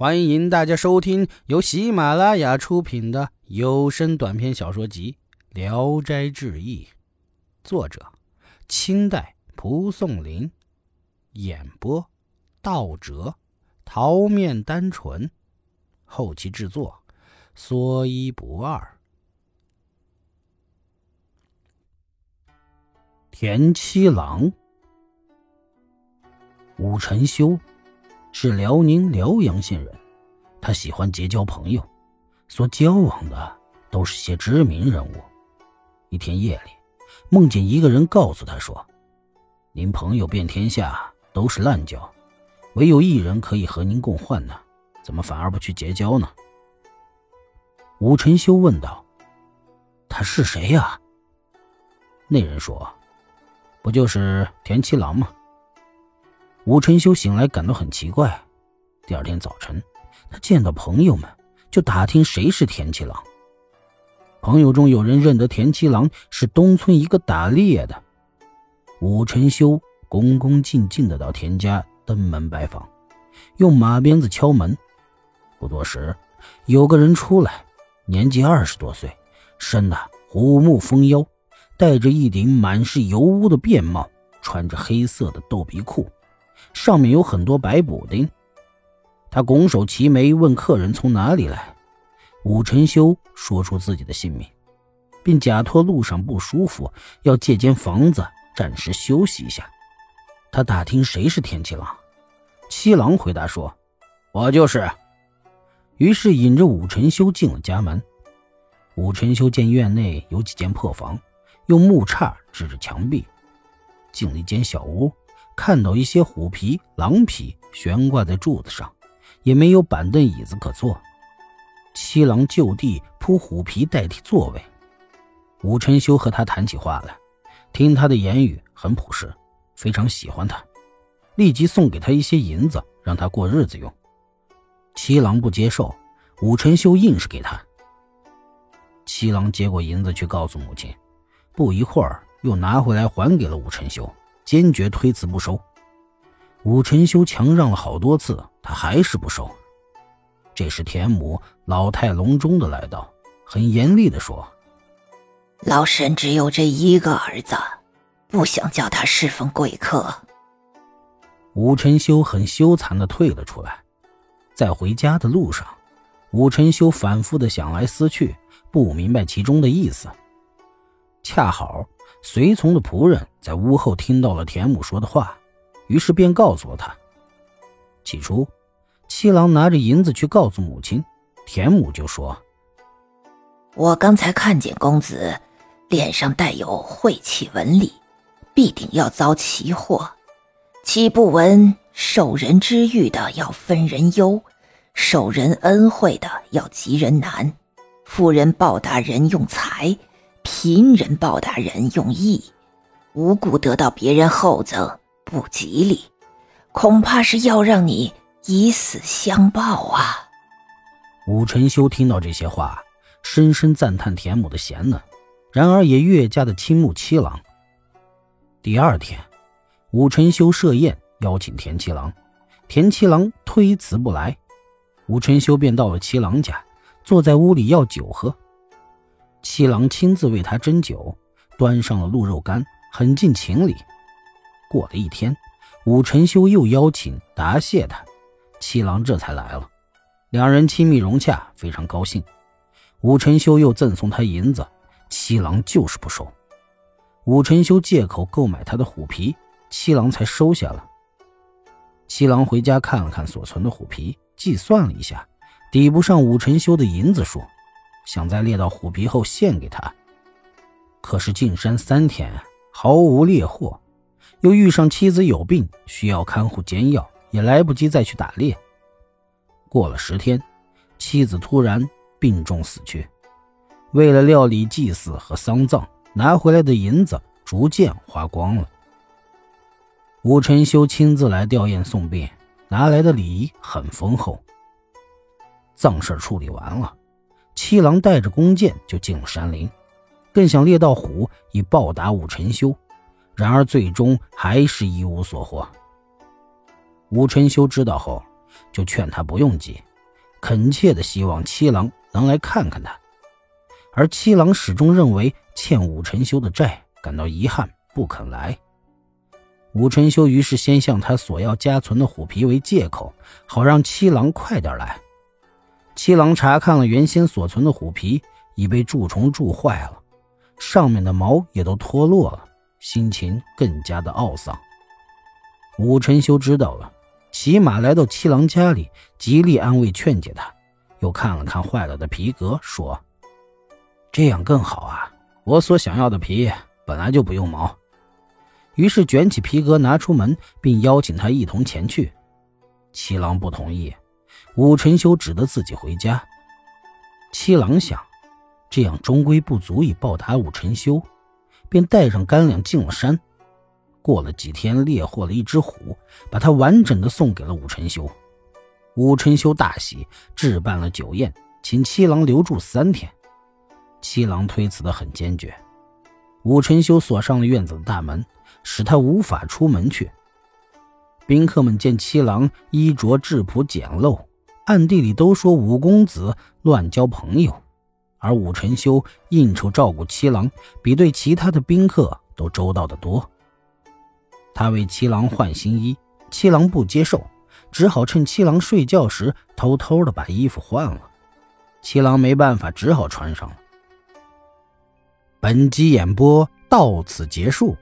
欢迎大家收听由喜马拉雅出品的有声短篇小说集《聊斋志异》，作者：清代蒲松龄，演播：道哲、桃面单纯，后期制作：说一不二。田七郎，武承修。是辽宁辽阳县人，他喜欢结交朋友，所交往的都是些知名人物。一天夜里，梦见一个人告诉他说：“您朋友遍天下都是烂交，唯有一人可以和您共患难，怎么反而不去结交呢？”武承修问道：“他是谁呀？”那人说：“不就是田七郎吗？”武承修醒来，感到很奇怪。第二天早晨，他见到朋友们，就打听谁是田七郎。朋友中有人认得田七郎是东村一个打猎的。武承修恭恭敬敬的到田家登门拜访，用马鞭子敲门。不多时，有个人出来，年纪二十多岁，身的虎目蜂腰，戴着一顶满是油污的便帽，穿着黑色的豆皮裤。上面有很多白补丁。他拱手齐眉，问客人从哪里来。武承修说出自己的姓名，并假托路上不舒服，要借间房子暂时休息一下。他打听谁是田七郎，七郎回答说：“我就是。”于是引着武承修进了家门。武承修见院内有几间破房，用木叉指着墙壁，进了一间小屋。看到一些虎皮、狼皮悬挂在柱子上，也没有板凳、椅子可坐。七郎就地铺虎皮代替座位。武承修和他谈起话来，听他的言语很朴实，非常喜欢他，立即送给他一些银子，让他过日子用。七郎不接受，武承修硬是给他。七郎接过银子去告诉母亲，不一会儿又拿回来还给了武承修。坚决推辞不收，武承修强让了好多次，他还是不收。这时，田母老态龙钟的来到，很严厉的说：“老身只有这一个儿子，不想叫他侍奉贵客。”武承修很羞惭的退了出来。在回家的路上，武承修反复的想来思去，不明白其中的意思。恰好。随从的仆人在屋后听到了田母说的话，于是便告诉了他。起初，七郎拿着银子去告诉母亲，田母就说：“我刚才看见公子脸上带有晦气纹理，必定要遭奇祸。岂不闻受人之遇的要分人忧，受人恩惠的要及人难，富人报答人用财。”贫人报答人用义，无故得到别人厚赠不吉利，恐怕是要让你以死相报啊！武承修听到这些话，深深赞叹田母的贤能，然而也越加的倾慕七郎。第二天，武承修设宴邀请田七郎，田七郎推辞不来，武承修便到了七郎家，坐在屋里要酒喝。七郎亲自为他斟酒，端上了鹿肉干，很尽情理。过了一天，武承修又邀请答谢他，七郎这才来了。两人亲密融洽，非常高兴。武承修又赠送他银子，七郎就是不收。武承修借口购买他的虎皮，七郎才收下了。七郎回家看了看所存的虎皮，计算了一下，抵不上武承修的银子数。想在猎到虎皮后献给他，可是进山三天毫无猎获，又遇上妻子有病，需要看护煎药，也来不及再去打猎。过了十天，妻子突然病重死去，为了料理祭祀和丧葬，拿回来的银子逐渐花光了。吴承修亲自来吊唁送殡，拿来的礼很丰厚。葬事处理完了。七郎带着弓箭就进了山林，更想猎到虎以报答武承修，然而最终还是一无所获。武承修知道后，就劝他不用急，恳切的希望七郎能来看看他，而七郎始终认为欠武晨修的债，感到遗憾，不肯来。武晨修于是先向他索要家存的虎皮为借口，好让七郎快点来。七郎查看了原先所存的虎皮，已被蛀虫蛀坏了，上面的毛也都脱落了，心情更加的懊丧。武晨修知道了，骑马来到七郎家里，极力安慰劝解他，又看了看坏了的皮革，说：“这样更好啊，我所想要的皮本来就不用毛。”于是卷起皮革拿出门，并邀请他一同前去。七郎不同意，武晨修只得自己回家。七郎想，这样终归不足以报答武晨修，便带上干粮进了山。过了几天，猎获了一只虎，把它完整的送给了武晨修。武晨修大喜，置办了酒宴，请七郎留住三天。七郎推辞的很坚决。武晨修锁上了院子的大门。使他无法出门去。宾客们见七郎衣着质朴简陋，暗地里都说五公子乱交朋友，而武晨修应酬照顾七郎，比对其他的宾客都周到得多。他为七郎换新衣，七郎不接受，只好趁七郎睡觉时偷偷的把衣服换了。七郎没办法，只好穿上了。本集演播到此结束。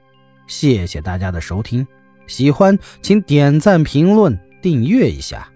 谢谢大家的收听，喜欢请点赞、评论、订阅一下。